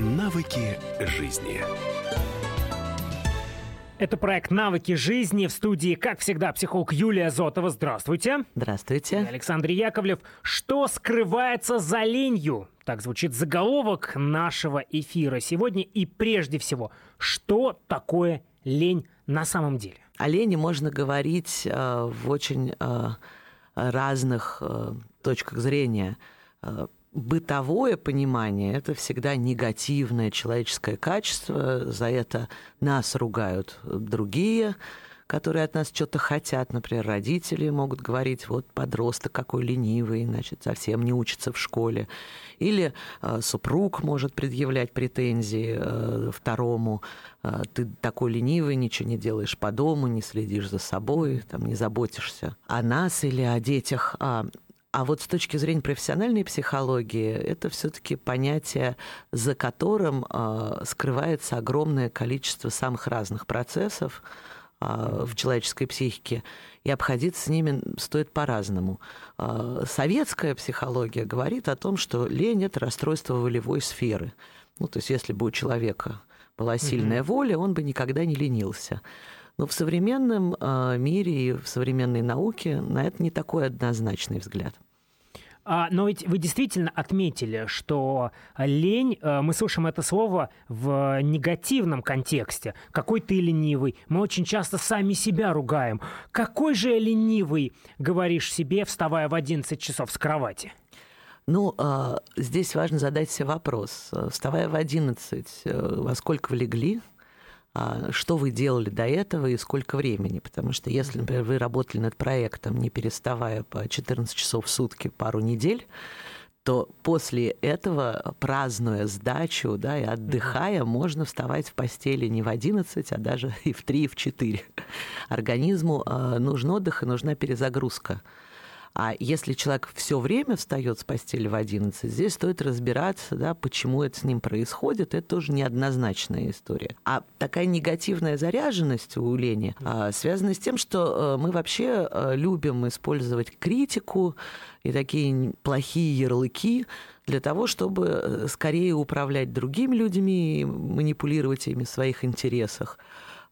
Навыки жизни. Это проект «Навыки жизни» в студии, как всегда, психолог Юлия Зотова. Здравствуйте. Здравствуйте. И Александр Яковлев. Что скрывается за ленью? Так звучит заголовок нашего эфира сегодня. И прежде всего, что такое лень на самом деле? О лени можно говорить э, в очень э, разных э, точках зрения. Бытовое понимание – это всегда негативное человеческое качество, за это нас ругают другие, которые от нас что-то хотят. Например, родители могут говорить, вот подросток какой ленивый, значит, совсем не учится в школе. Или э, супруг может предъявлять претензии э, второму, э, ты такой ленивый, ничего не делаешь по дому, не следишь за собой, там, не заботишься о нас или о детях. А а вот с точки зрения профессиональной психологии, это все-таки понятие, за которым э, скрывается огромное количество самых разных процессов э, в человеческой психике, и обходиться с ними стоит по-разному. Э, советская психология говорит о том, что лень это расстройство волевой сферы. Ну, то есть, если бы у человека была сильная воля, он бы никогда не ленился. Но в современном мире и в современной науке на это не такой однозначный взгляд. А, но ведь вы действительно отметили, что лень, мы слышим это слово в негативном контексте. Какой ты ленивый. Мы очень часто сами себя ругаем. Какой же ленивый, говоришь себе, вставая в 11 часов с кровати? Ну, здесь важно задать себе вопрос. Вставая в 11, во сколько вы легли? А, что вы делали до этого и сколько времени. Потому что если, например, вы работали над проектом, не переставая по 14 часов в сутки пару недель, то после этого, празднуя сдачу да, и отдыхая, можно вставать в постели не в 11, а даже и в 3, и в 4. Организму а, нужен отдых и нужна перезагрузка. А если человек все время встает с постели в 11, здесь стоит разбираться, да, почему это с ним происходит. Это тоже неоднозначная история. А такая негативная заряженность у лени а, связана с тем, что э, мы вообще э, любим использовать критику и такие плохие ярлыки для того, чтобы э, скорее управлять другими людьми и манипулировать ими в своих интересах.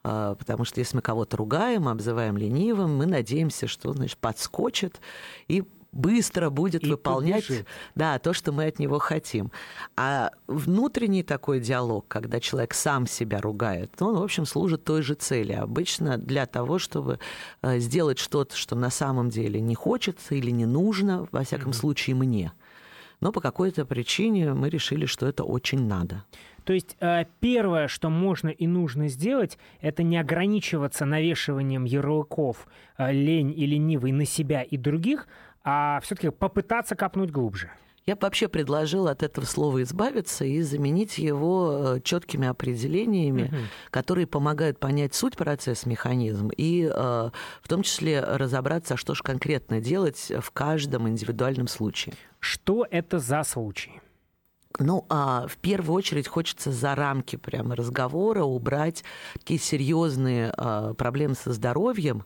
А, потому что если мы кого-то ругаем, обзываем ленивым, мы надеемся, что значит, подскочит и быстро будет и выполнять да, то, что мы от него хотим. А внутренний такой диалог, когда человек сам себя ругает, он, в общем, служит той же цели. Обычно для того, чтобы э, сделать что-то, что на самом деле не хочется или не нужно, во всяком mm-hmm. случае, мне. Но по какой-то причине мы решили, что это очень надо. То есть э, первое, что можно и нужно сделать, это не ограничиваться навешиванием ярлыков э, лень и ленивый на себя и других, а все-таки попытаться копнуть глубже. Я бы вообще предложил от этого слова избавиться и заменить его э, четкими определениями, угу. которые помогают понять суть процесса, механизм, и в том числе разобраться, что же конкретно делать в каждом индивидуальном случае. Что это за случай? Ну, а в первую очередь хочется за рамки прямо разговора убрать такие серьезные а, проблемы со здоровьем,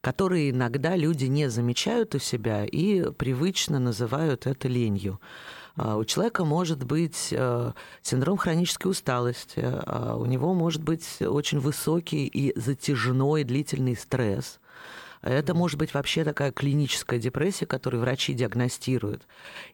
которые иногда люди не замечают у себя и привычно называют это ленью. А, у человека может быть а, синдром хронической усталости, у него может быть очень высокий и затяжной длительный стресс – это может быть вообще такая клиническая депрессия, которую врачи диагностируют.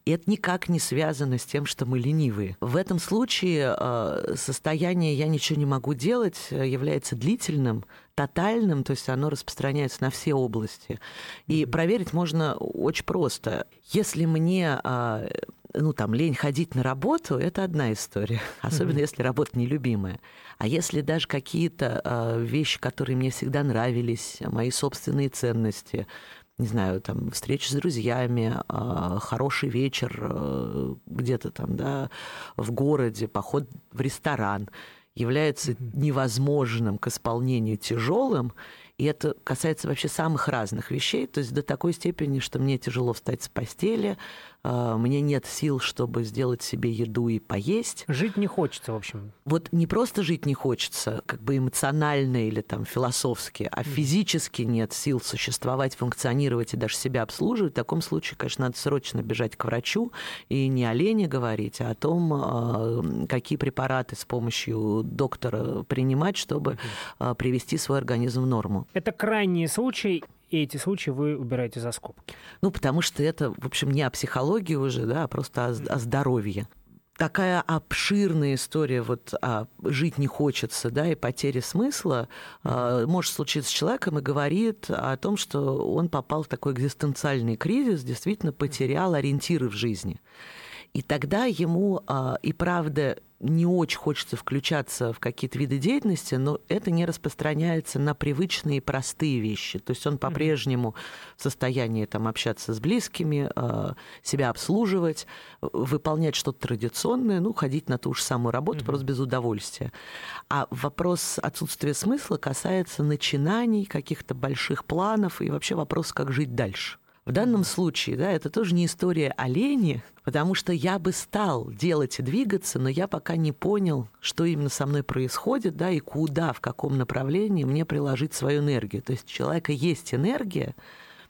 И это никак не связано с тем, что мы ленивые. В этом случае э, состояние «я ничего не могу делать» является длительным, тотальным, то есть оно распространяется на все области. И проверить можно очень просто. Если мне э, ну, там, лень ходить на работу, это одна история, особенно mm-hmm. если работа нелюбимая. А если даже какие-то э, вещи, которые мне всегда нравились, мои собственные ценности, не знаю, там, встреча с друзьями, э, хороший вечер э, где-то там, да, в городе, поход в ресторан, является невозможным к исполнению тяжелым, и это касается вообще самых разных вещей, то есть до такой степени, что мне тяжело встать с постели, э, мне нет сил, чтобы сделать себе еду и поесть. Жить не хочется, в общем. Вот не просто жить не хочется, как бы эмоционально или там философски, а физически нет сил существовать, функционировать и даже себя обслуживать. В таком случае, конечно, надо срочно бежать к врачу и не о лени говорить, а о том, э, какие препараты с помощью доктора принимать, чтобы э, привести свой организм в норму. Это крайний случай, и эти случаи вы убираете за скобки. Ну, потому что это, в общем, не о психологии уже, да, а просто о, о здоровье. Такая обширная история, вот а, жить не хочется, да, и потери смысла а, может случиться с человеком и говорит о том, что он попал в такой экзистенциальный кризис, действительно потерял ориентиры в жизни. И тогда ему а, и правда не очень хочется включаться в какие-то виды деятельности, но это не распространяется на привычные простые вещи. То есть он по-прежнему в состоянии там, общаться с близкими, а, себя обслуживать, выполнять что-то традиционное, ну, ходить на ту же самую работу, mm-hmm. просто без удовольствия. А вопрос отсутствия смысла касается начинаний, каких-то больших планов и вообще вопрос, как жить дальше. В данном случае, да, это тоже не история о лени, потому что я бы стал делать и двигаться, но я пока не понял, что именно со мной происходит, да, и куда, в каком направлении мне приложить свою энергию. То есть у человека есть энергия,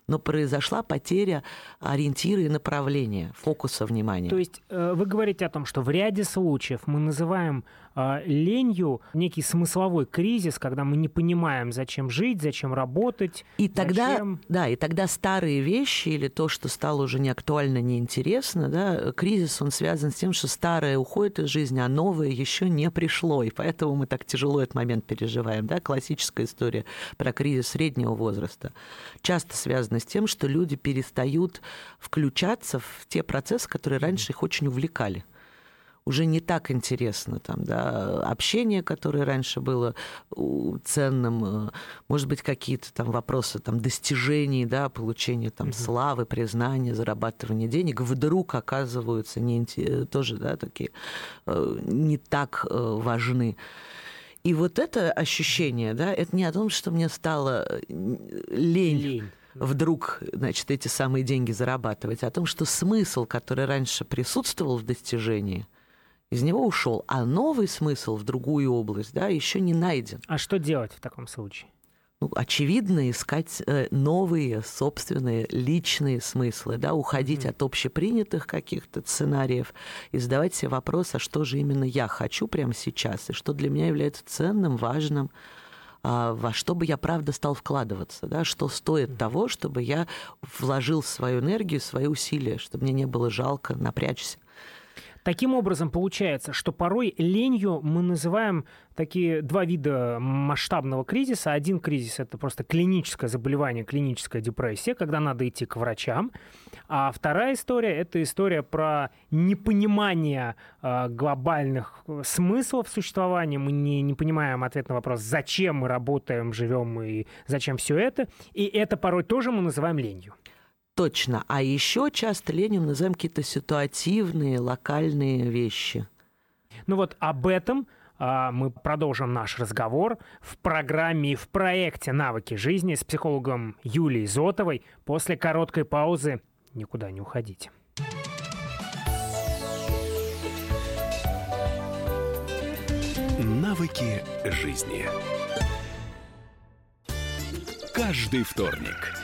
но произошла потеря ориентира и направления, фокуса внимания. То есть э, вы говорите о том, что в ряде случаев мы называем ленью некий смысловой кризис, когда мы не понимаем, зачем жить, зачем работать. И тогда, зачем... да, и тогда старые вещи или то, что стало уже не актуально, неинтересно, да, кризис, он связан с тем, что старое уходит из жизни, а новое еще не пришло, и поэтому мы так тяжело этот момент переживаем, да, классическая история про кризис среднего возраста. Часто связана с тем, что люди перестают включаться в те процессы, которые раньше их очень увлекали уже не так интересно там, да, общение, которое раньше было ценным, э, может быть, какие-то там вопросы там достижений, да, получения там mm-hmm. славы, признания, зарабатывания денег вдруг оказываются не, тоже, да, такие э, не так э, важны. И вот это ощущение, да, это не о том, что мне стало лень. лень вдруг, значит, эти самые деньги зарабатывать, а о том, что смысл, который раньше присутствовал в достижении, из него ушел, а новый смысл в другую область, да, еще не найден. А что делать в таком случае? Ну, очевидно, искать э, новые собственные личные смыслы, да, уходить от общепринятых каких-то сценариев и задавать себе вопрос, а что же именно я хочу прямо сейчас, и что для меня является ценным, важным, а, во что бы я правда стал вкладываться, да, что стоит того, чтобы я вложил свою энергию, свои усилия, чтобы мне не было жалко напрячься. Таким образом, получается, что порой ленью мы называем такие два вида масштабного кризиса. Один кризис – это просто клиническое заболевание, клиническая депрессия, когда надо идти к врачам. А вторая история – это история про непонимание э, глобальных смыслов существования. Мы не, не понимаем ответ на вопрос, зачем мы работаем, живем и зачем все это. И это порой тоже мы называем ленью. Точно. А еще часто ленем называем какие-то ситуативные, локальные вещи. Ну вот об этом а, мы продолжим наш разговор в программе и в проекте «Навыки жизни» с психологом Юлией Зотовой после короткой паузы. Никуда не уходите. Навыки жизни. Каждый вторник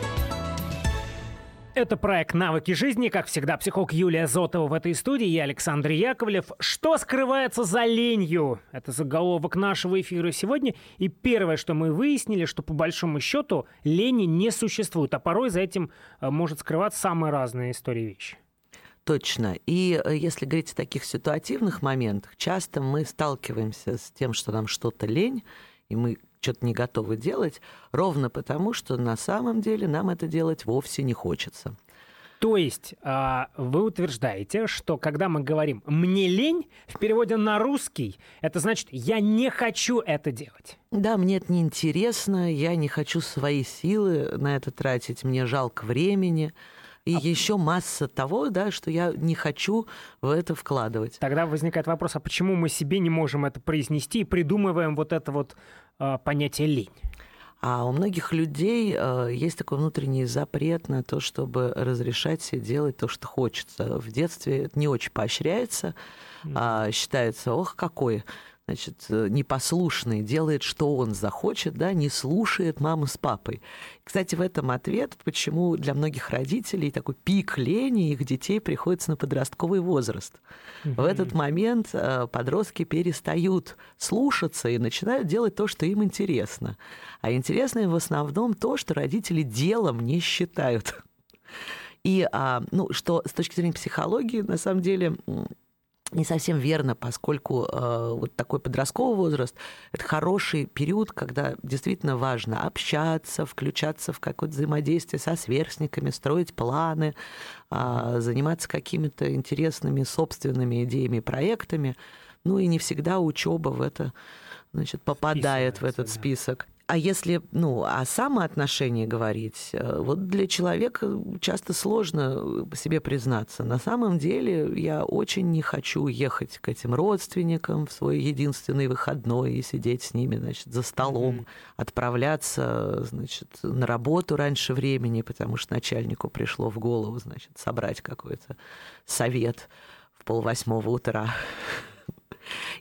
Это проект «Навыки жизни». Как всегда, психолог Юлия Зотова в этой студии. Я Александр Яковлев. Что скрывается за ленью? Это заголовок нашего эфира сегодня. И первое, что мы выяснили, что по большому счету лени не существует. А порой за этим э, может скрываться самые разные истории вещи. Точно. И э, если говорить о таких ситуативных моментах, часто мы сталкиваемся с тем, что нам что-то лень, и мы что-то не готовы делать, ровно потому, что на самом деле нам это делать вовсе не хочется. То есть а, вы утверждаете, что когда мы говорим «мне лень», в переводе на русский, это значит «я не хочу это делать». Да, мне это неинтересно, я не хочу свои силы на это тратить, мне жалко времени. И а... еще масса того, да, что я не хочу в это вкладывать. Тогда возникает вопрос, а почему мы себе не можем это произнести и придумываем вот это вот понятие лень? А у многих людей э, есть такой внутренний запрет на то, чтобы разрешать себе делать то, что хочется. В детстве это не очень поощряется, а считается, ох, какой значит, э, непослушный, делает, что он захочет, да, не слушает маму с папой. Кстати, в этом ответ, почему для многих родителей такой пик лени их детей приходится на подростковый возраст. В этот момент э, подростки перестают слушаться и начинают делать то, что им интересно. А интересно им в основном то, что родители делом не считают. И, а, ну, что с точки зрения психологии, на самом деле, не совсем верно, поскольку э, вот такой подростковый возраст – это хороший период, когда действительно важно общаться, включаться в какое-то взаимодействие со сверстниками, строить планы, э, заниматься какими-то интересными собственными идеями проектами. Ну и не всегда учеба в это значит, попадает в этот да. список. А если, ну, о самоотношении говорить, э, вот для человека часто сложно себе признаться. На самом деле я очень не хочу ехать к этим родственникам в свой единственный выходной и сидеть с ними, значит, за столом, mm-hmm. отправляться, значит, на работу раньше времени, потому что начальнику пришло в голову, значит, собрать какой-то совет в полвосьмого утра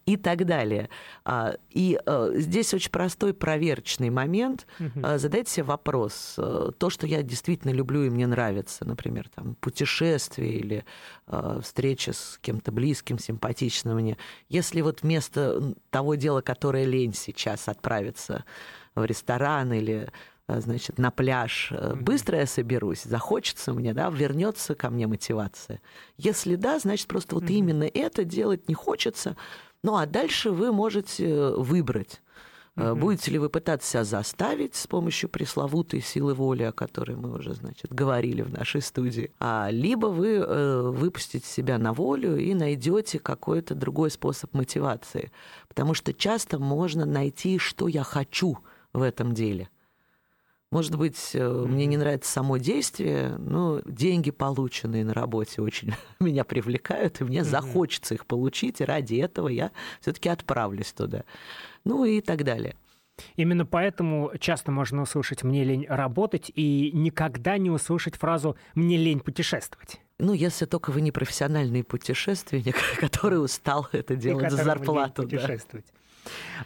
и так далее. А, и э, здесь очень простой проверочный момент. Угу. Задайте себе вопрос. Э, то, что я действительно люблю и мне нравится, например, там, путешествие или э, встреча с кем-то близким, симпатичным мне, если вот вместо того дела, которое лень сейчас, отправиться в ресторан или значит, на пляж. Быстро я соберусь, захочется мне, да, вернется ко мне мотивация. Если да, значит, просто вот mm-hmm. именно это делать не хочется, ну а дальше вы можете э, выбрать. Mm-hmm. Будете ли вы пытаться себя заставить с помощью пресловутой силы воли, о которой мы уже, значит, говорили в нашей студии, а либо вы э, выпустите себя на волю и найдете какой-то другой способ мотивации, потому что часто можно найти, что я хочу в этом деле. Может быть, mm-hmm. мне не нравится само действие, но деньги, полученные на работе, очень меня привлекают, и мне захочется их получить, и ради этого я все-таки отправлюсь туда. Ну и так далее. Именно поэтому часто можно услышать «мне лень работать» и никогда не услышать фразу «мне лень путешествовать». Ну, если только вы не профессиональный путешественник, который устал это делать за зарплату. Путешествовать.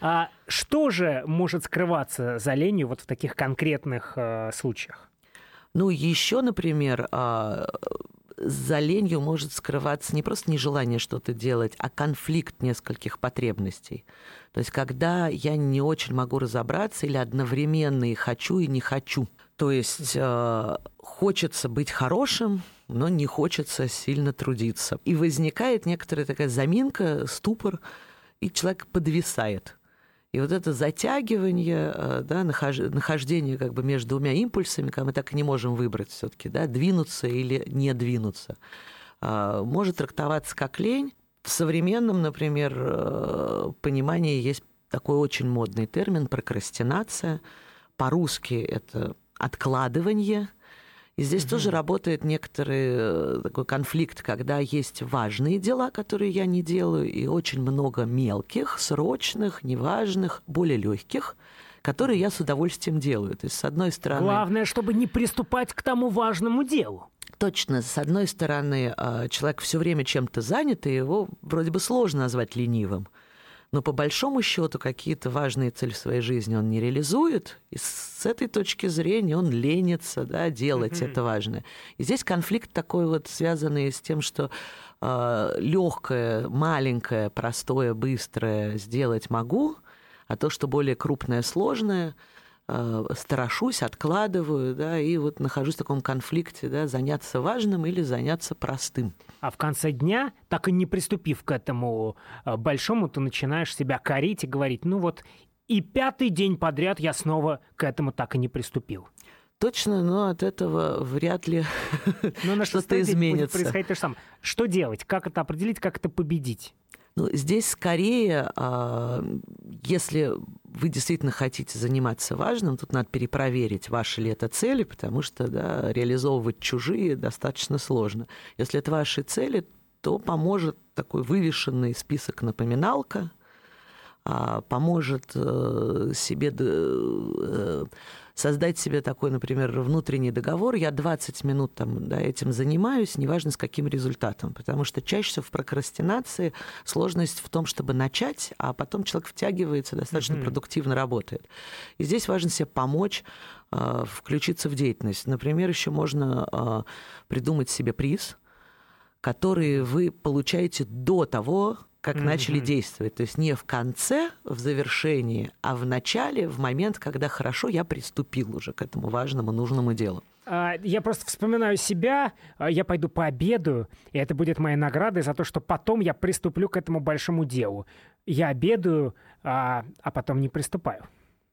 А что же может скрываться за ленью вот в таких конкретных э, случаях? Ну, еще, например, э, за ленью может скрываться не просто нежелание что-то делать, а конфликт нескольких потребностей. То есть, когда я не очень могу разобраться или одновременно и хочу, и не хочу. То есть, э, хочется быть хорошим, но не хочется сильно трудиться. И возникает некоторая такая заминка, ступор, и человек подвисает. И вот это затягивание, э, да, нахождение как бы между двумя импульсами, когда мы так и не можем выбрать все-таки, да, двинуться или не двинуться, а, может трактоваться как лень. В современном, например, э, понимании есть такой очень модный термин прокрастинация. По-русски это откладывание – и здесь угу. тоже работает некоторый э, такой конфликт, когда есть важные дела, которые я не делаю, и очень много мелких, срочных, неважных, более легких, которые я с удовольствием делаю. То есть, с одной стороны... Главное, чтобы не приступать к тому важному делу. Точно. С одной стороны, а, человек все время чем-то занят, и его вроде бы сложно назвать ленивым. Но по большому счету какие-то важные цели в своей жизни он не реализует, и с этой точки зрения он ленится да, делать mm-hmm. это важное. И здесь конфликт такой вот связанный с тем, что э, легкое, маленькое, простое, быстрое сделать могу, а то, что более крупное, сложное – страшусь, откладываю, да, и вот нахожусь в таком конфликте, да, заняться важным или заняться простым. А в конце дня, так и не приступив к этому э, большому, ты начинаешь себя корить и говорить, ну вот и пятый день подряд я снова к этому так и не приступил. Точно, но от этого вряд ли что-то изменится. Происходит то же самое. Что делать? Как это определить? Как это победить? Ну, здесь скорее, а, если вы действительно хотите заниматься важным, тут надо перепроверить, ваши ли это цели, потому что да, реализовывать чужие достаточно сложно. Если это ваши цели, то поможет такой вывешенный список напоминалка, а, поможет э, себе э, создать себе такой, например, внутренний договор, я 20 минут там, да, этим занимаюсь, неважно с каким результатом, потому что чаще всего в прокрастинации сложность в том, чтобы начать, а потом человек втягивается, достаточно mm-hmm. продуктивно работает. И здесь важно себе помочь э, включиться в деятельность. Например, еще можно э, придумать себе приз, который вы получаете до того, как mm-hmm. начали действовать. То есть не в конце, в завершении, а в начале, в момент, когда хорошо я приступил уже к этому важному, нужному делу. А, я просто вспоминаю себя, а, я пойду пообедаю, и это будет моей наградой за то, что потом я приступлю к этому большому делу. Я обедаю, а, а потом не приступаю.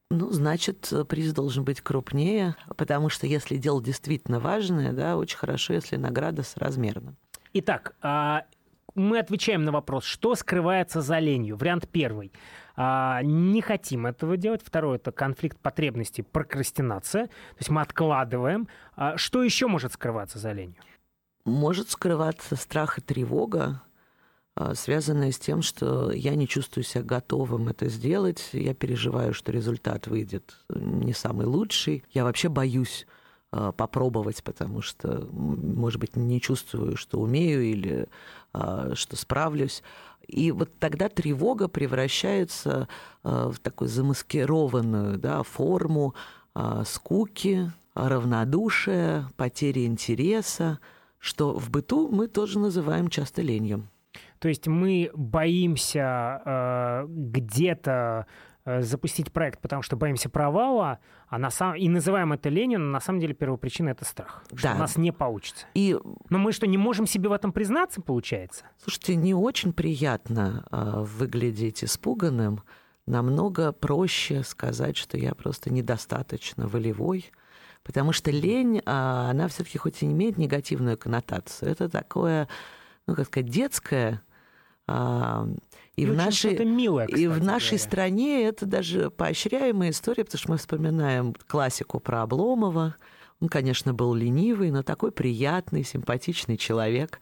Ну, значит, приз должен быть крупнее, потому что если дело действительно важное, да, очень хорошо, если награда соразмерна. Итак, мы отвечаем на вопрос, что скрывается за ленью. Вариант первый. А, не хотим этого делать. Второй – это конфликт потребностей, прокрастинация. То есть мы откладываем. А, что еще может скрываться за ленью? Может скрываться страх и тревога, а, связанная с тем, что я не чувствую себя готовым это сделать. Я переживаю, что результат выйдет не самый лучший. Я вообще боюсь а, попробовать, потому что, может быть, не чувствую, что умею или а, что справлюсь. И вот тогда тревога превращается а, в такую замаскированную да, форму скуки, равнодушия, потери интереса, что в быту мы тоже называем часто ленью. То есть мы боимся э, где-то Э, запустить проект, потому что боимся провала, а на самом и называем это ленью, на самом деле первопричина это страх, да. что у нас не получится. И... Но мы что, не можем себе в этом признаться, получается? Слушайте, не очень приятно э, выглядеть испуганным. Намного проще сказать, что я просто недостаточно волевой, потому что лень, э, она все-таки хоть и имеет негативную коннотацию, это такое, ну как сказать, детское и, в нашей, милое, и в нашей стране это даже поощряемая история, потому что мы вспоминаем классику про Обломова. Он, конечно, был ленивый, но такой приятный, симпатичный человек.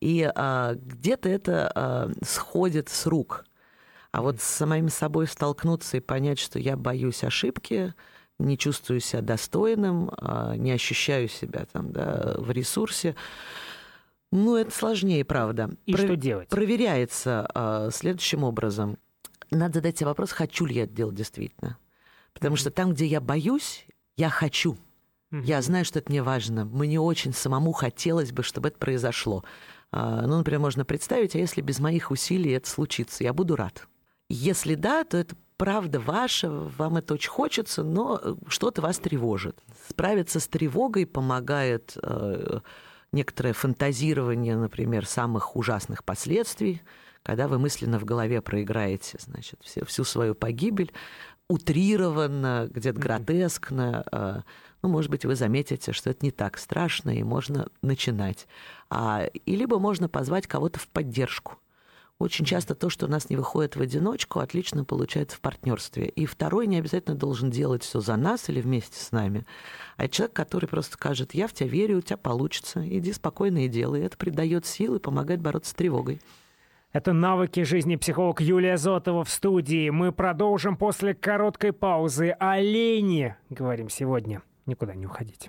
И а, где-то это а, сходит с рук. А вот с самим собой столкнуться и понять, что я боюсь ошибки, не чувствую себя достойным, а, не ощущаю себя там, да, в ресурсе, ну, это сложнее, правда. И Про- что делать? Проверяется э, следующим образом. Надо задать себе вопрос, хочу ли я это делать действительно. Потому mm-hmm. что там, где я боюсь, я хочу. Mm-hmm. Я знаю, что это мне важно. Мне очень самому хотелось бы, чтобы это произошло. А, ну, например, можно представить, а если без моих усилий это случится, я буду рад. Если да, то это правда ваше, вам это очень хочется, но э, что-то вас тревожит. Справиться с тревогой помогает э, некоторое фантазирование, например, самых ужасных последствий, когда вы мысленно в голове проиграете, значит, всю, всю свою погибель, утрированно, где-то гротескно. А, ну, может быть, вы заметите, что это не так страшно, и можно начинать. А, и либо можно позвать кого-то в поддержку. Очень часто то, что у нас не выходит в одиночку, отлично получается в партнерстве. И второй не обязательно должен делать все за нас или вместе с нами, а человек, который просто скажет, я в тебя верю, у тебя получится, иди спокойно и делай. Это придает силы помогает бороться с тревогой. Это навыки жизни психолог Юлия Зотова в студии. Мы продолжим после короткой паузы. Олени говорим сегодня. Никуда не уходите.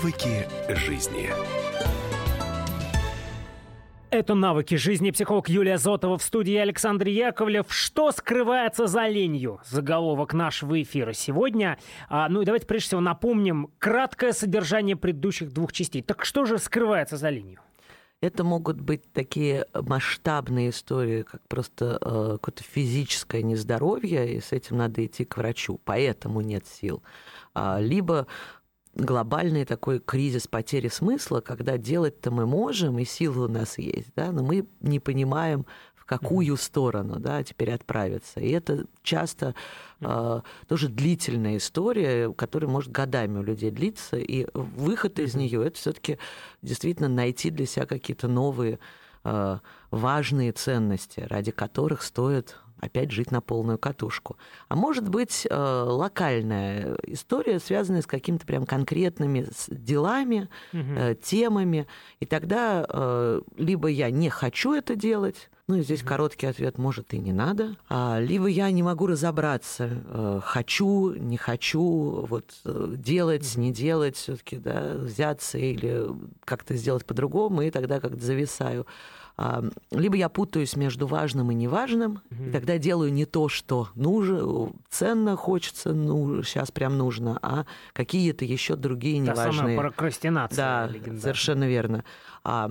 Навыки жизни. Это «Навыки жизни». Психолог Юлия Зотова в студии Александр Яковлев. Что скрывается за ленью? Заголовок нашего эфира сегодня. А, ну и давайте прежде всего напомним краткое содержание предыдущих двух частей. Так что же скрывается за ленью? Это могут быть такие масштабные истории, как просто э, какое-то физическое нездоровье, и с этим надо идти к врачу, поэтому нет сил. А, либо глобальный такой кризис потери смысла, когда делать-то мы можем, и силы у нас есть, да, но мы не понимаем, в какую сторону да, теперь отправиться. И это часто э, тоже длительная история, которая может годами у людей длиться, и выход из нее это все-таки действительно найти для себя какие-то новые э, важные ценности, ради которых стоит опять жить на полную катушку. А может быть э, локальная история, связанная с какими-то прям конкретными делами, угу. темами. И тогда э, либо я не хочу это делать, ну и здесь короткий ответ, может, и не надо. А, либо я не могу разобраться, хочу, не хочу, вот делать, не делать, все-таки, да, взяться или как-то сделать по-другому, и тогда как-то зависаю. Либо я путаюсь между важным и неважным, угу. и тогда делаю не то, что нужно, ценно хочется, ну, сейчас прям нужно, а какие-то еще другие неважные. Та самая прокрастинация. Да, совершенно верно. А,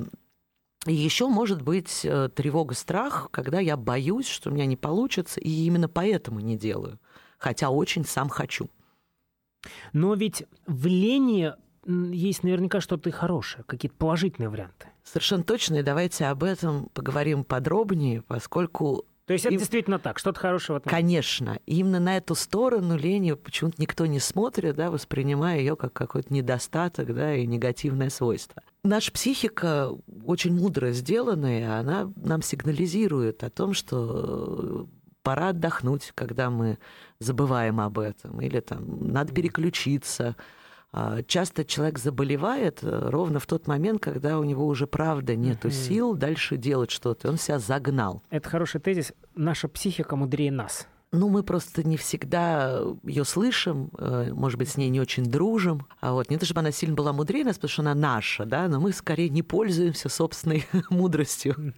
и еще может быть э, тревога, страх, когда я боюсь, что у меня не получится, и именно поэтому не делаю, хотя очень сам хочу. Но ведь в лени есть наверняка что-то и хорошее, какие-то положительные варианты. Совершенно точно, и давайте об этом поговорим подробнее, поскольку то есть это и... действительно так, что-то хорошее в этом. Конечно. именно на эту сторону лени почему-то никто не смотрит, да, воспринимая ее как какой-то недостаток да, и негативное свойство. Наша психика очень мудро сделанная, она нам сигнализирует о том, что пора отдохнуть, когда мы забываем об этом, или там надо переключиться, часто человек заболевает э, ровно в тот момент, когда у него уже правда нет угу. сил дальше делать что-то, он себя загнал. Это хороший тезис. Наша психика мудрее нас. Ну, мы просто не всегда ее слышим, э, может быть, с ней не очень дружим. А вот не то, чтобы она сильно была мудрее нас, потому что она наша, да, но мы скорее не пользуемся собственной мудростью.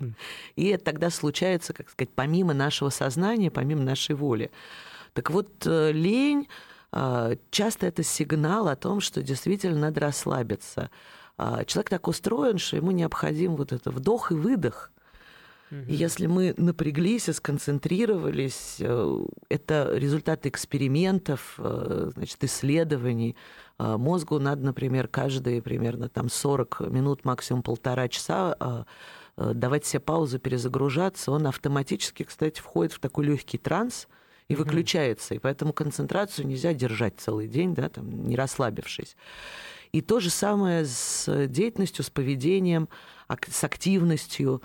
И это тогда случается, как сказать, помимо нашего сознания, помимо нашей воли. Так вот, э, лень а, часто это сигнал о том, что действительно надо расслабиться. А, человек так устроен, что ему необходим вот это вдох и выдох. И если мы напряглись и сконцентрировались, э, это результат экспериментов, э, значит, исследований. А, мозгу надо, например, каждые примерно там 40 минут, максимум полтора часа э, давать себе паузу, перезагружаться. Он автоматически, кстати, входит в такой легкий транс – и выключается. И поэтому концентрацию нельзя держать целый день, да, там, не расслабившись. И то же самое с деятельностью, с поведением, с активностью.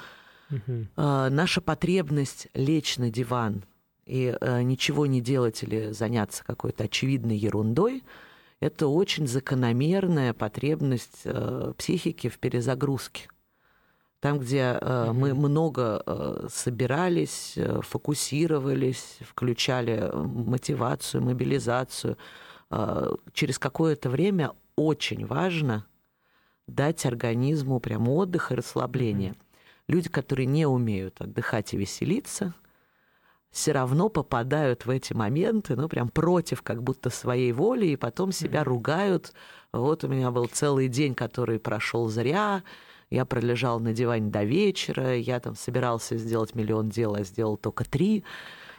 Угу. Наша потребность лечь на диван и э, ничего не делать или заняться какой-то очевидной ерундой, это очень закономерная потребность э, психики в перезагрузке там, где э, мы много э, собирались, э, фокусировались, включали мотивацию, мобилизацию, э, через какое-то время очень важно дать организму прям отдых и расслабление. Люди, которые не умеют отдыхать и веселиться, все равно попадают в эти моменты, ну, прям против как будто своей воли, и потом себя ругают. Вот у меня был целый день, который прошел зря, я пролежал на диване до вечера, я там собирался сделать миллион дел, а сделал только три.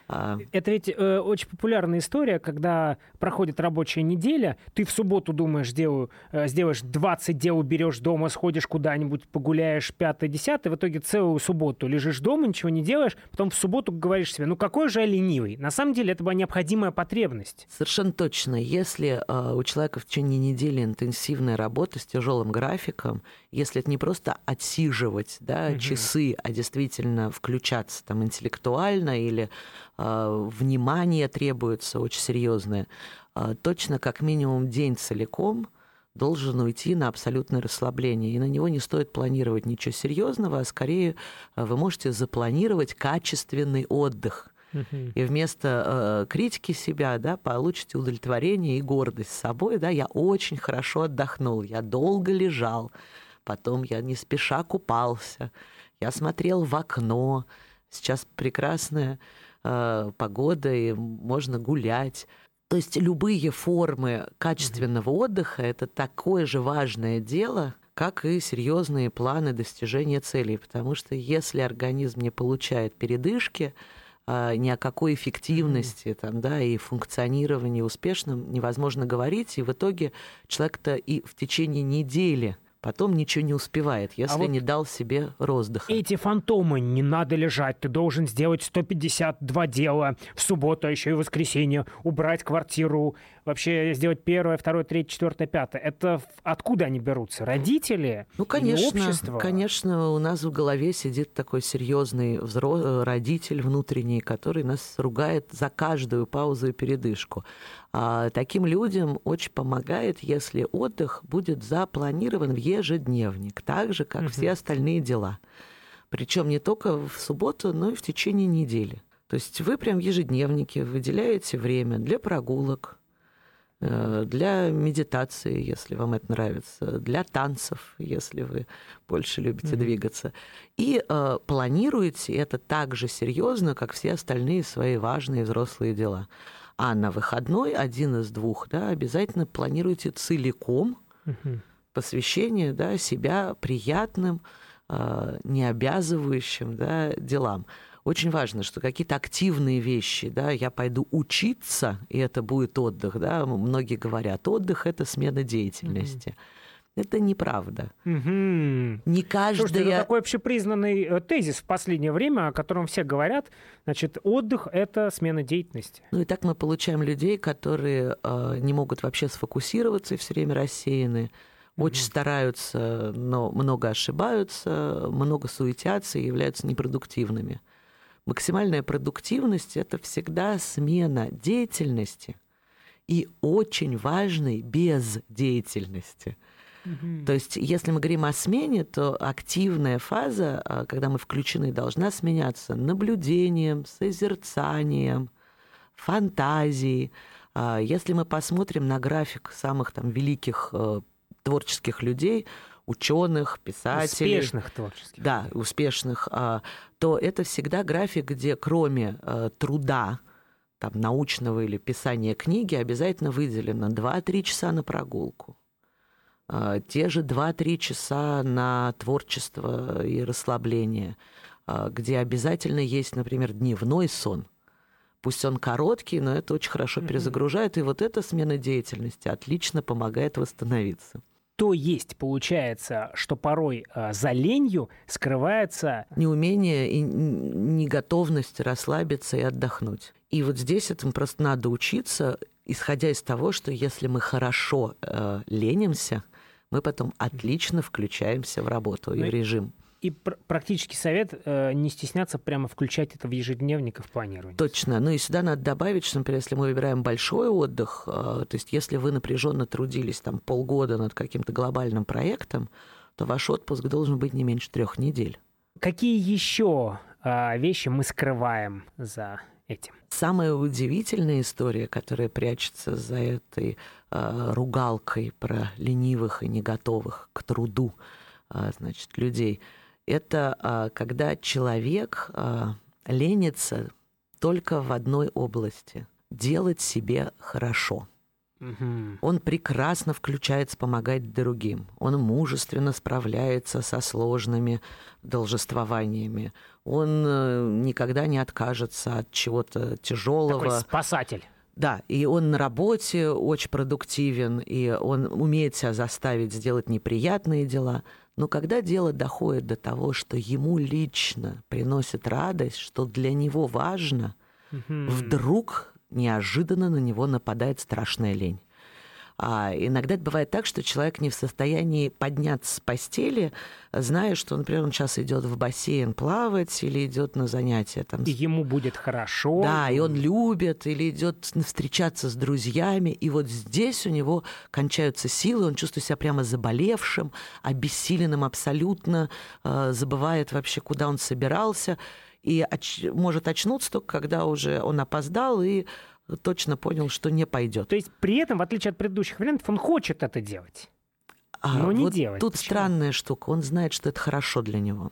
А, Это ведь э, очень популярная история, когда проходит рабочая неделя, ты в субботу думаешь, сделаю, э, сделаешь 20 дел, уберешь дома, сходишь куда-нибудь, погуляешь, пятое, десятое, в итоге целую субботу лежишь дома, ничего не делаешь, потом в субботу говоришь себе, ну какой же я ленивый. На самом деле это была необходимая потребность. Совершенно точно. Если э, у человека в течение недели интенсивная работа с тяжелым графиком, если это не просто отсиживать да, Мгм. часы, а действительно включаться там интеллектуально или внимание требуется очень серьезное, э, точно как минимум день целиком должен уйти на абсолютное расслабление. И на него не стоит планировать ничего серьезного, а скорее э, вы можете запланировать качественный отдых. И вместо э, критики себя, да, получите удовлетворение и гордость с собой, да, я очень хорошо отдохнул, я долго лежал, потом я не спеша купался, я смотрел в окно, сейчас прекрасная э, погода и можно гулять. То есть любые формы качественного отдыха это такое же важное дело, как и серьезные планы достижения целей, потому что если организм не получает передышки, а, ни о какой эффективности там, да, и функционировании успешном невозможно говорить, и в итоге человек-то и в течение недели потом ничего не успевает, если вот не дал себе роздыха. Эти фантомы, не надо лежать, ты должен сделать 152 дела в субботу, а еще и в воскресенье, убрать квартиру, вообще сделать первое, второе, третье, четвертое, пятое. Это откуда они берутся? Родители? Ну, конечно, общество? конечно, у нас в голове сидит такой серьезный взро- родитель внутренний, который нас ругает за каждую паузу и передышку. А таким людям очень помогает, если отдых будет запланирован в ежедневник, так же, как все остальные дела. Причем не только в субботу, но и в течение недели. То есть вы прям в ежедневнике выделяете время для прогулок, э, для медитации, если вам это нравится, для танцев, если вы больше любите Мгм. двигаться. И э, планируете это так же серьезно, как все остальные свои важные взрослые дела. А на выходной один из двух, да, обязательно планируйте целиком Мгм. посвящение да, себя приятным, э, необязывающим да, делам. Очень важно, что какие-то активные вещи, да, я пойду учиться, и это будет отдых, да, многие говорят, отдых это смена деятельности. Это неправда. Мгм. Не Слушайте, каждая... это такой общепризнанный э, тезис в последнее время, о котором все говорят. Значит, отдых — это смена деятельности. Ну и так мы получаем людей, которые э, не могут вообще сфокусироваться и все время рассеяны, очень стараются, но много ошибаются, много суетятся и являются непродуктивными. Максимальная продуктивность это всегда смена деятельности и очень важной бездеятельности. То есть, если мы говорим о смене, то активная фаза, а, когда мы включены, должна сменяться наблюдением, созерцанием, фантазией. А, Если мы посмотрим на график самых там великих э, творческих людей, ученых, писателей, Успешных творческих. да, успешных, а, то это всегда график, где кроме э, труда, там, научного или писания книги, обязательно выделено 2-3 часа на прогулку. А, Те же 2-3 часа на творчество и расслабление, а, где обязательно есть, например, дневной сон. Пусть он короткий, но это очень хорошо перезагружает, и вот эта смена деятельности отлично помогает восстановиться. То есть, получается, что порой э, за ленью скрывается неумение и неготовность расслабиться и отдохнуть. И вот здесь этому просто надо учиться, исходя из того, что если мы хорошо э, ленимся, мы потом отлично включаемся в работу и- в режим. И пр- практический совет э, не стесняться прямо включать это в ежедневник и в планирование. Точно. Ну и сюда надо добавить, что, например, если мы выбираем большой отдых, э, то есть если вы напряженно трудились там полгода над каким-то глобальным проектом, то ваш отпуск должен быть не меньше трех недель. Какие еще э, вещи мы скрываем за этим? Самая удивительная история, которая прячется за этой э, ругалкой про ленивых и не готовых к труду э, значит, людей, это э, когда человек э, ленится только в одной области — делать себе хорошо. Мгм. Он прекрасно включается помогать другим. Он мужественно справляется со сложными должествованиями. он э, никогда не откажется от чего-то тяжелого. Такой спасатель. Да, и он на работе очень продуктивен, и он умеет себя заставить сделать неприятные дела. Но когда дело доходит до того, что ему лично приносит радость, что для него важно, Мгм. вдруг неожиданно на него нападает страшная лень. А иногда это бывает так, что человек не в состоянии подняться с постели, зная, что, например, он сейчас идет в бассейн плавать или идет на занятия там, И ему будет хорошо. да, и он любит или идет встречаться с друзьями, и вот здесь у него кончаются силы, он чувствует себя прямо заболевшим, обессиленным абсолютно, э, забывает вообще, куда он собирался, и оч- может очнуться только, когда уже он опоздал и точно понял, что не пойдет. То есть при этом, в отличие от предыдущих вариантов, он хочет это делать. А но не вот делать. тут Почему? странная штука, он знает, что это хорошо для него.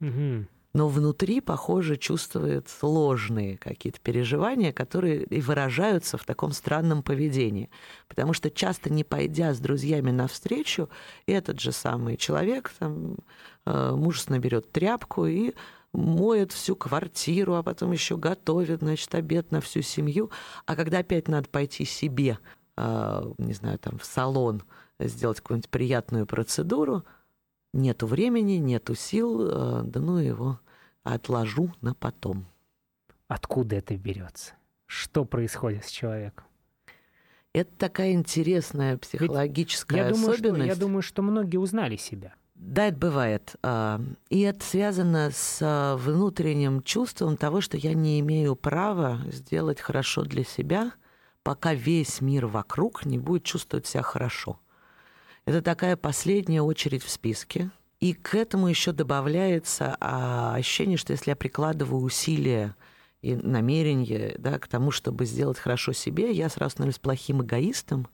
Мгм. но внутри, похоже, чувствует сложные какие-то переживания, которые и выражаются в таком странном поведении. Потому что часто не пойдя с друзьями навстречу, этот же самый человек там, э, мужественно берет тряпку и моет всю квартиру, а потом еще готовит, значит, обед на всю семью. А когда опять надо пойти себе, э, не знаю, там, в салон, сделать какую-нибудь приятную процедуру, нету времени, нету сил, э, да ну его отложу на потом. Откуда это берется? Что происходит с человеком? Это такая интересная психологическая Я думаю, что, особенность. я думаю, что многие узнали себя. Да, это бывает. А, И это связано с а, внутренним чувством того, что я не имею права сделать хорошо для себя, пока весь мир вокруг не будет чувствовать себя хорошо. Это такая последняя очередь в списке. И к этому еще добавляется а, ощущение, что если я прикладываю усилия и намерение да, к тому, чтобы сделать хорошо себе, я сразу становлюсь плохим эгоистом,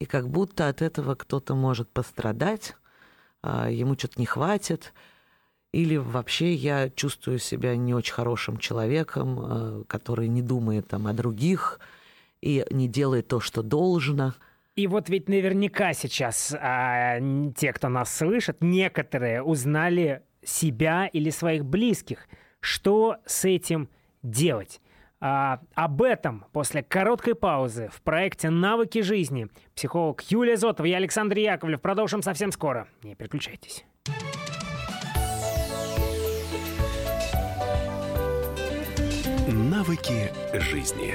и как будто от этого кто-то может пострадать, ему что-то не хватит, или вообще я чувствую себя не очень хорошим человеком, а, который не думает там, о других и не делает то, что должно. И вот ведь наверняка сейчас а, те, кто нас слышит, некоторые узнали себя или своих близких. Что с этим делать? А, об этом после короткой паузы в проекте «Навыки жизни» психолог Юлия Зотова и Александр Яковлев. Продолжим совсем скоро. Не переключайтесь. Навыки жизни.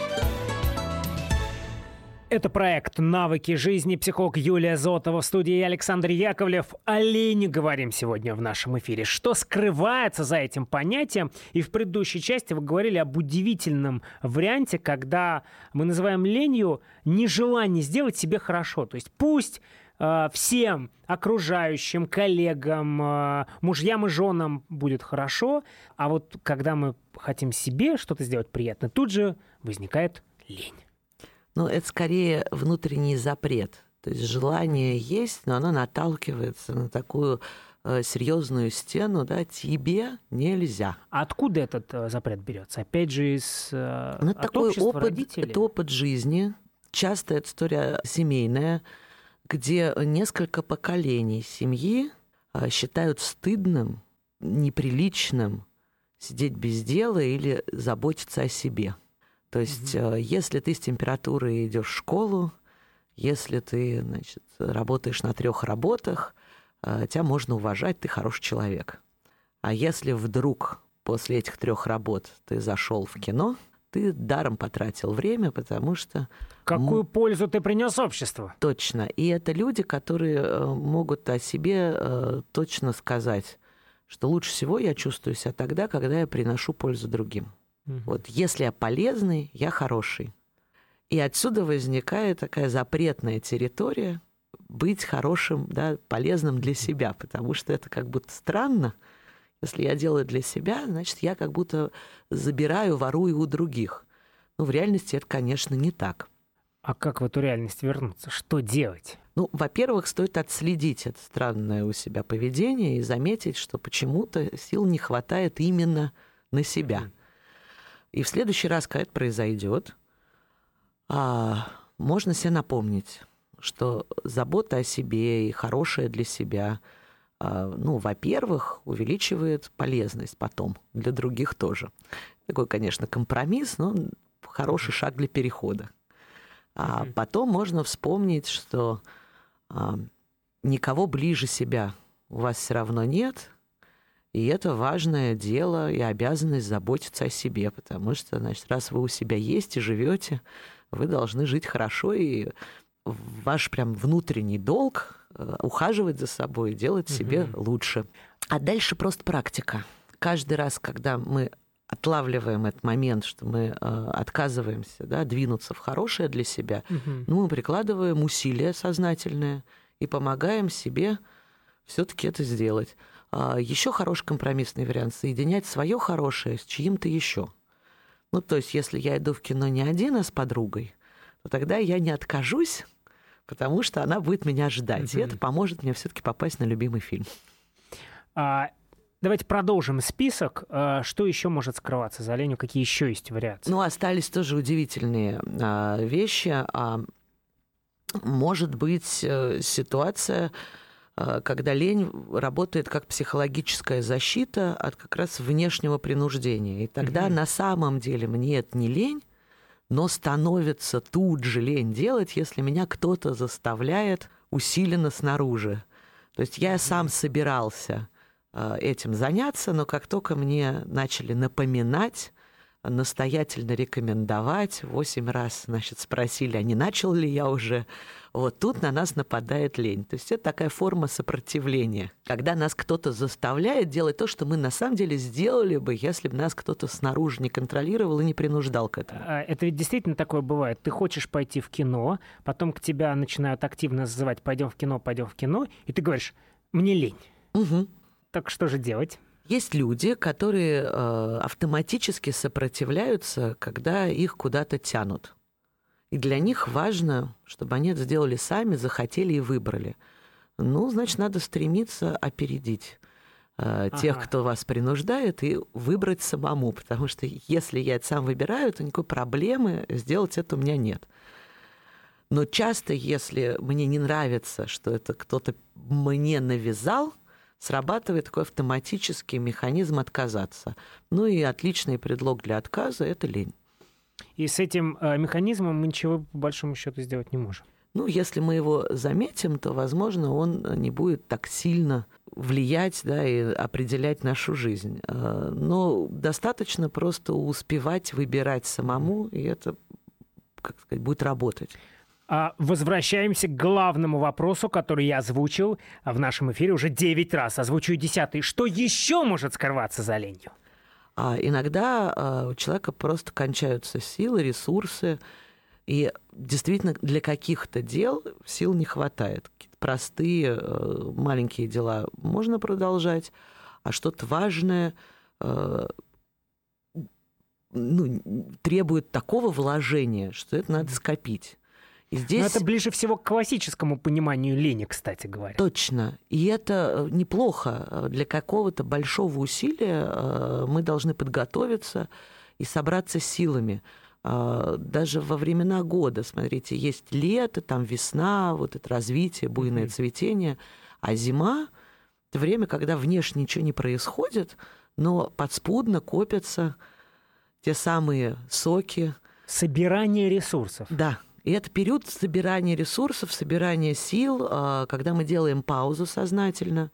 Это проект «Навыки жизни». Психолог Юлия Зотова в студии и Александр Яковлев. О лени говорим сегодня в нашем эфире. Что скрывается за этим понятием? И в предыдущей части вы говорили об удивительном варианте, когда мы называем ленью нежелание сделать себе хорошо. То есть пусть э, всем окружающим, коллегам, э, мужьям и женам будет хорошо, а вот когда мы хотим себе что-то сделать приятное, тут же возникает лень. Ну, это скорее внутренний запрет. То есть желание есть, но оно наталкивается на такую э, серьезную стену, да, тебе нельзя. А откуда этот э, запрет берется? Опять же, из э, Ну, от такой общества, опыт, родителей? это опыт жизни. Часто это история семейная, где несколько поколений семьи считают стыдным, неприличным сидеть без дела или заботиться о себе. То есть, э, если ты с температурой идешь в школу, если ты значит, работаешь на трех работах, э, тебя можно уважать, ты хороший человек. А если вдруг после этих трех работ ты зашел в кино, ты даром потратил время, потому что Какую пользу ты принес обществу? точно. И это люди, которые э, могут о себе точно сказать, что лучше всего я чувствую себя тогда, когда я приношу пользу другим. Вот если я полезный, я хороший. И отсюда возникает такая запретная территория быть хорошим, да, полезным для себя, потому что это как будто странно. Если я делаю для себя, значит, я как будто забираю, ворую у других. Но в реальности это, конечно, не так. А как в эту реальность вернуться? Что делать? Ну, во-первых, стоит отследить это странное у себя поведение и заметить, что почему-то сил не хватает именно на себя. И в следующий раз, когда это произойдет, а, можно себе напомнить, что забота о себе и хорошее для себя, а, ну, во-первых, увеличивает полезность потом для других тоже. Такой, конечно, компромисс, но хороший шаг для перехода. А потом можно вспомнить, что а, никого ближе себя у вас все равно нет, и это важное дело и обязанность заботиться о себе, потому что, значит, раз вы у себя есть и живете, вы должны жить хорошо, и ваш прям внутренний долг э, ухаживать за собой, делать себе лучше. А дальше просто практика. Каждый раз, когда мы отлавливаем этот момент, что мы э, отказываемся да, двинуться в хорошее для себя, Мгм. ну, мы прикладываем усилия сознательные и помогаем себе все-таки это сделать. Еще хороший компромиссный вариант соединять свое хорошее с чьим-то еще. Ну, то есть, если я иду в кино не один, а с подругой, то тогда я не откажусь, потому что она будет меня ждать. И Мгм. это поможет мне все-таки попасть на любимый фильм. А, давайте продолжим список. А, что еще может скрываться за оленью? Какие еще есть вариации? Ну, остались тоже удивительные а, вещи. А, может быть э, ситуация, а, когда лень работает как психологическая защита от как раз внешнего принуждения. И тогда Мгм. на самом деле мне это не лень, но становится тут же лень делать, если меня кто-то заставляет усиленно снаружи. То есть я сам собирался э, этим заняться, но как только мне начали напоминать, настоятельно рекомендовать, восемь раз, значит, спросили, а не начал ли я уже, вот тут на нас нападает лень. То есть это такая форма сопротивления, когда нас кто-то заставляет делать то, что мы на самом деле сделали бы, если бы нас кто-то снаружи не контролировал и не принуждал к этому. А, Это ведь действительно такое бывает. Ты хочешь пойти в кино, потом к тебя начинают активно зазывать «пойдем в кино, пойдем в кино», и ты говоришь «мне лень». Мгм. Так что же делать? Есть люди, которые э, автоматически сопротивляются, когда их куда-то тянут. И для них важно, чтобы они это сделали сами, захотели и выбрали. Ну, значит, надо стремиться опередить э, тех, Ага. кто вас принуждает, и выбрать самому. Потому что если я это сам выбираю, то никакой проблемы сделать это у меня нет. Но часто, если мне не нравится, что это кто-то мне навязал, срабатывает такой автоматический механизм отказаться. Ну и отличный предлог для отказа – это лень. И с этим э, механизмом мы ничего по большому счету сделать не можем. Ну, если мы его заметим, то, возможно, он не будет так сильно влиять да, и определять нашу жизнь. Э, Но достаточно просто успевать выбирать самому, и это, как сказать, будет работать. А возвращаемся к главному вопросу, который я озвучил в нашем эфире уже 9 раз. Озвучу и десятый. Что еще может скрываться за оленью? А иногда а, у человека просто кончаются силы, ресурсы, и действительно для каких-то дел сил не хватает. Какие-то простые э, маленькие дела можно продолжать, а что-то важное э, ну, требует такого вложения, что это надо скопить. И Но здесь... это ближе всего к классическому пониманию лени, кстати говоря. Точно. И это э, неплохо. Э, Для какого-то большого усилия э, мы должны подготовиться и собраться силами. Даже во времена года, смотрите, есть лето, там весна, вот это развитие, буйное Мгм. цветение, а зима — это время, когда внешне ничего не происходит, но подспудно копятся те самые соки, Собирание ресурсов. да, и это период собирания ресурсов, собирания сил, а, когда мы делаем паузу сознательно,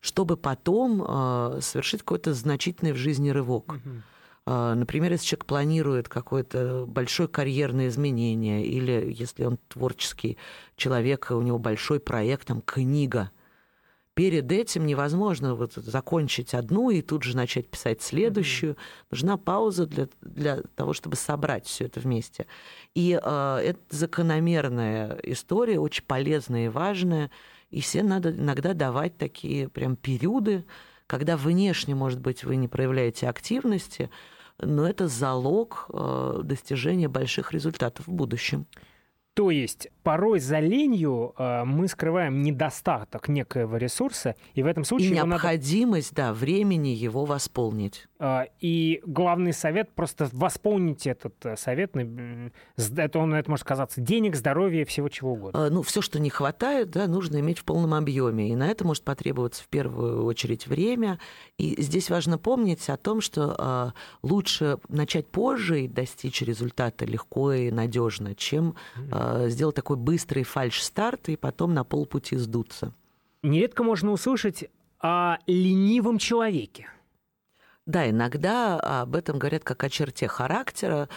чтобы потом а, совершить какой-то значительный в жизни рывок. А, Например, если человек планирует какое-то большое карьерное изменение, или если он творческий человек, у него большой проект, там, книга, перед этим невозможно вот закончить одну и тут же начать писать следующую. Mm-hmm. Нужна пауза для, для того, чтобы собрать все это вместе. И э, это закономерная история, очень полезная и важная. И все надо иногда давать такие прям периоды, когда внешне, может быть, вы не проявляете активности, но это залог э, достижения больших результатов в будущем. То есть порой за ленью э, мы скрываем недостаток некоего ресурса, и в этом случае... И необходимость, надо... да, времени его восполнить. Э, и главный совет просто восполнить этот э, совет. Это, он, это может казаться денег, здоровья, всего чего угодно. Э, ну, все, что не хватает, да, нужно иметь в полном объеме. И на это может потребоваться в первую очередь время. И здесь важно помнить о том, что э, лучше начать позже и достичь результата легко и надежно, чем сделать такой быстрый фальш-старт и потом на полпути сдуться. Нередко можно услышать о ленивом человеке. Да, иногда об этом говорят как о черте характера,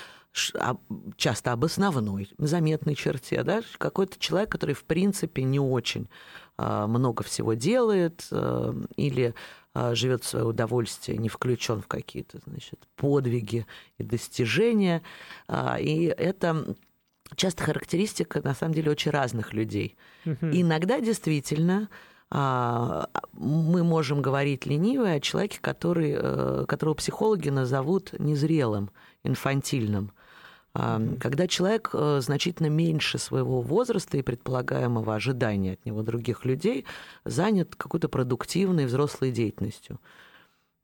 часто об основной, заметной черте, да, какой-то человек, который в принципе не очень а, много всего делает а, или а, живет в свое удовольствие, не включен в какие-то, значит, подвиги и достижения. И это часто характеристика, на самом деле, очень разных людей. Угу. Иногда действительно мы можем говорить ленивый о человеке, который, э, которого психологи назовут незрелым, инфантильным. Mm-hmm. Когда человек э, значительно меньше своего возраста и предполагаемого ожидания от него других людей занят какой-то продуктивной взрослой деятельностью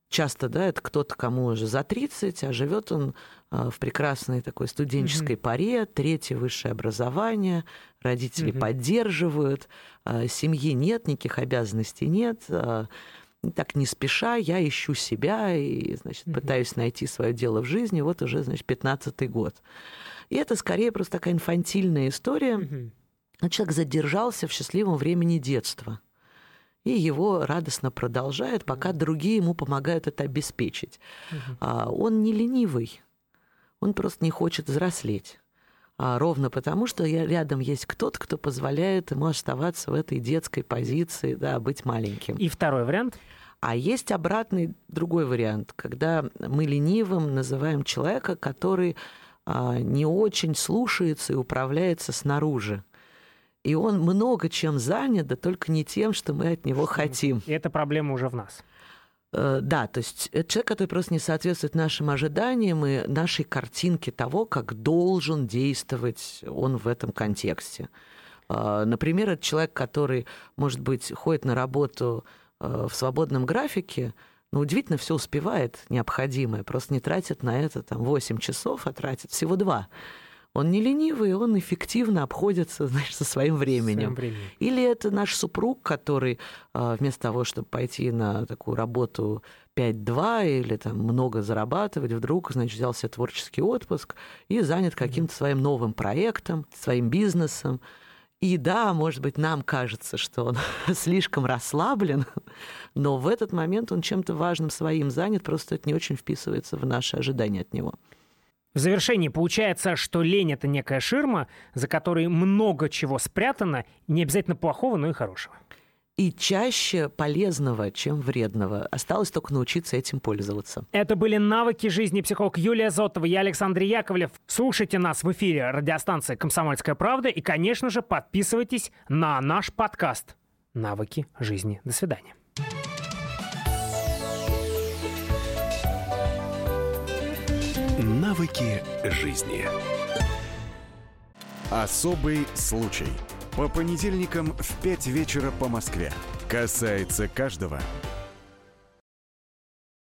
часто, да, это кто-то, кому уже за 30, а живет он а, в прекрасной такой студенческой mm-hmm. паре, третье высшее образование, родители mm-hmm. поддерживают, а, семьи нет, никаких обязанностей нет. А, так не спеша я ищу себя и, значит, пытаюсь найти свое дело в жизни. Вот уже, значит, 15-й год. И это скорее просто такая инфантильная история. Mm-hmm. Человек задержался в счастливом времени детства и его радостно продолжает, пока другие ему помогают это обеспечить. Угу. Он не ленивый, он просто не хочет взрослеть. А ровно потому, что рядом есть кто-то, кто позволяет ему оставаться в этой детской позиции, да, быть маленьким. И второй вариант? А есть обратный другой вариант, когда мы ленивым называем человека, который а, не очень слушается и управляется снаружи. И он много чем занят, да только не тем, что мы от него хотим. И эта проблема уже в нас. Э, да, то есть это человек, который просто не соответствует нашим ожиданиям и нашей картинке того, как должен действовать он в этом контексте. Э, например, это человек, который, может быть, ходит на работу э, в свободном графике, но удивительно все успевает необходимое, просто не тратит на это там 8 часов, а тратит всего 2. Он не ленивый, он эффективно обходится значит, со своим временем. Своим временем. Или это наш супруг, который а, вместо того, чтобы пойти на такую работу 5-2 или там много зарабатывать, вдруг, значит, взял себе творческий отпуск и занят каким-то своим новым проектом, своим бизнесом. И да, может быть, нам кажется, что он слишком расслаблен, но в этот момент он чем-то важным своим занят, просто это не очень вписывается в наши ожидания от него. В завершении получается, что лень — это некая ширма, за которой много чего спрятано, не обязательно плохого, но и хорошего. И чаще полезного, чем вредного. Осталось только научиться этим пользоваться. Это были навыки жизни психолог Юлия Зотова. Я Александр Яковлев. Слушайте нас в эфире радиостанции «Комсомольская правда» и, конечно же, подписывайтесь на наш подкаст «Навыки жизни». До свидания. Навыки жизни. Особый случай. По понедельникам в 5 вечера по Москве. Касается каждого.